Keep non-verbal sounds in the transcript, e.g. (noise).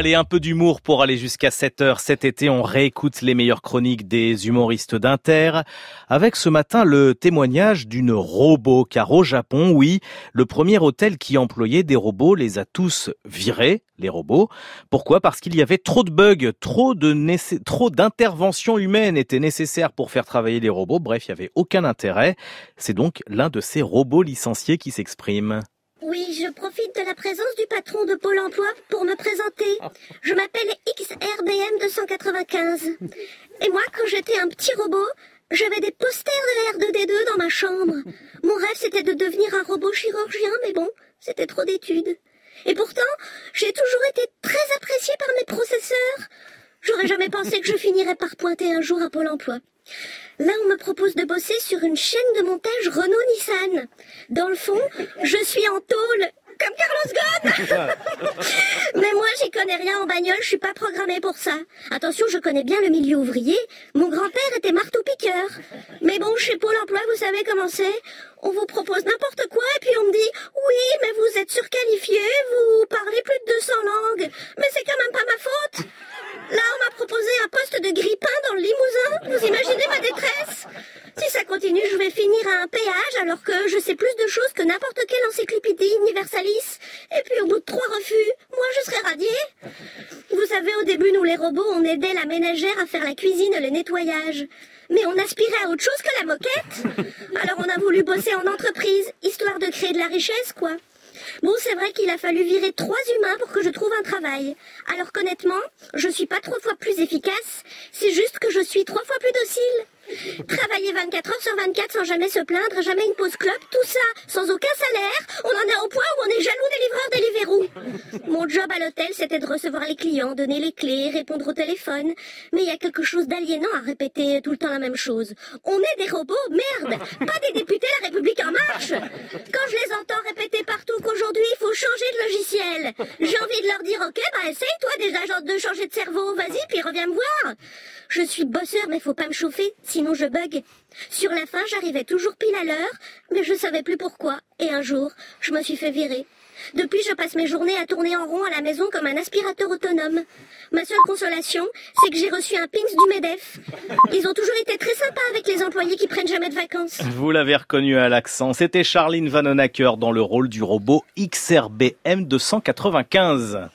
Allez, un peu d'humour pour aller jusqu'à 7 heures. Cet été, on réécoute les meilleures chroniques des humoristes d'Inter. Avec ce matin le témoignage d'une robot. Car au Japon, oui, le premier hôtel qui employait des robots les a tous virés, les robots. Pourquoi? Parce qu'il y avait trop de bugs, trop de trop d'interventions humaines étaient nécessaires pour faire travailler les robots. Bref, il n'y avait aucun intérêt. C'est donc l'un de ces robots licenciés qui s'exprime. Oui, je profite de la présence du patron de Pôle emploi pour me présenter. Je m'appelle XRBM 295. Et moi, quand j'étais un petit robot, j'avais des posters de la R2D2 dans ma chambre. Mon rêve, c'était de devenir un robot chirurgien, mais bon, c'était trop d'études. Et pourtant, j'ai toujours été très apprécié par mes processeurs. J'aurais jamais pensé que je finirais par pointer un jour à Pôle emploi. Là, on me propose de bosser sur une chaîne de montage Renault-Nissan. Dans le fond, je suis en tôle, comme Carlos Ghosn. (laughs) Mais moi, j'y connais rien en bagnole, je suis pas programmée pour ça. Attention, je connais bien le milieu ouvrier. Mon grand-père était marteau-piqueur. Mais bon, chez Pôle emploi, vous savez comment c'est On vous propose n'importe quoi et puis on me dit « Oui, mais vous êtes surqualifié, vous parlez plus de 200 langues. Mais c'est quand même pas ma faute !» Proposé un poste de grippin dans le Limousin. Vous imaginez ma détresse? Si ça continue, je vais finir à un péage alors que je sais plus de choses que n'importe quelle encyclopédie universalis. Et puis au bout de trois refus, moi je serai radiée. Vous savez, au début, nous les robots, on aidait la ménagère à faire la cuisine et le nettoyage. Mais on aspirait à autre chose que la moquette. Alors on a voulu bosser en entreprise, histoire de créer de la richesse, quoi. Bon, c'est vrai qu'il a fallu virer trois humains pour que je trouve un travail. Alors qu'honnêtement, je suis pas trois fois plus efficace, c'est juste que je suis trois fois plus docile. Travailler 24 heures sur 24 sans jamais se plaindre, jamais une pause club, tout ça, sans aucun salaire, on en est au point où on est jaloux des livreurs Deliveroo. Mon job à l'hôtel, c'était de recevoir les clients, donner les clés, répondre au téléphone. Mais il y a quelque chose d'aliénant à répéter tout le temps la même chose. On est des robots, merde, pas des députés La République en marche. J'ai envie de leur dire, ok, bah essaye toi des agents de changer de cerveau, vas-y, puis reviens me voir. Je suis bosseur, mais faut pas me chauffer, sinon je bug. Sur la fin, j'arrivais toujours pile à l'heure, mais je savais plus pourquoi. Et un jour, je me suis fait virer. Depuis, je passe mes journées à tourner en rond à la maison comme un aspirateur autonome. Ma seule consolation, c'est que j'ai reçu un pins du MEDEF. Ils ont toujours été très sympas avec les employés qui prennent jamais de vacances. Vous l'avez reconnu à l'accent, c'était Charline Vanhoenacker dans le rôle du robot XRBM 295.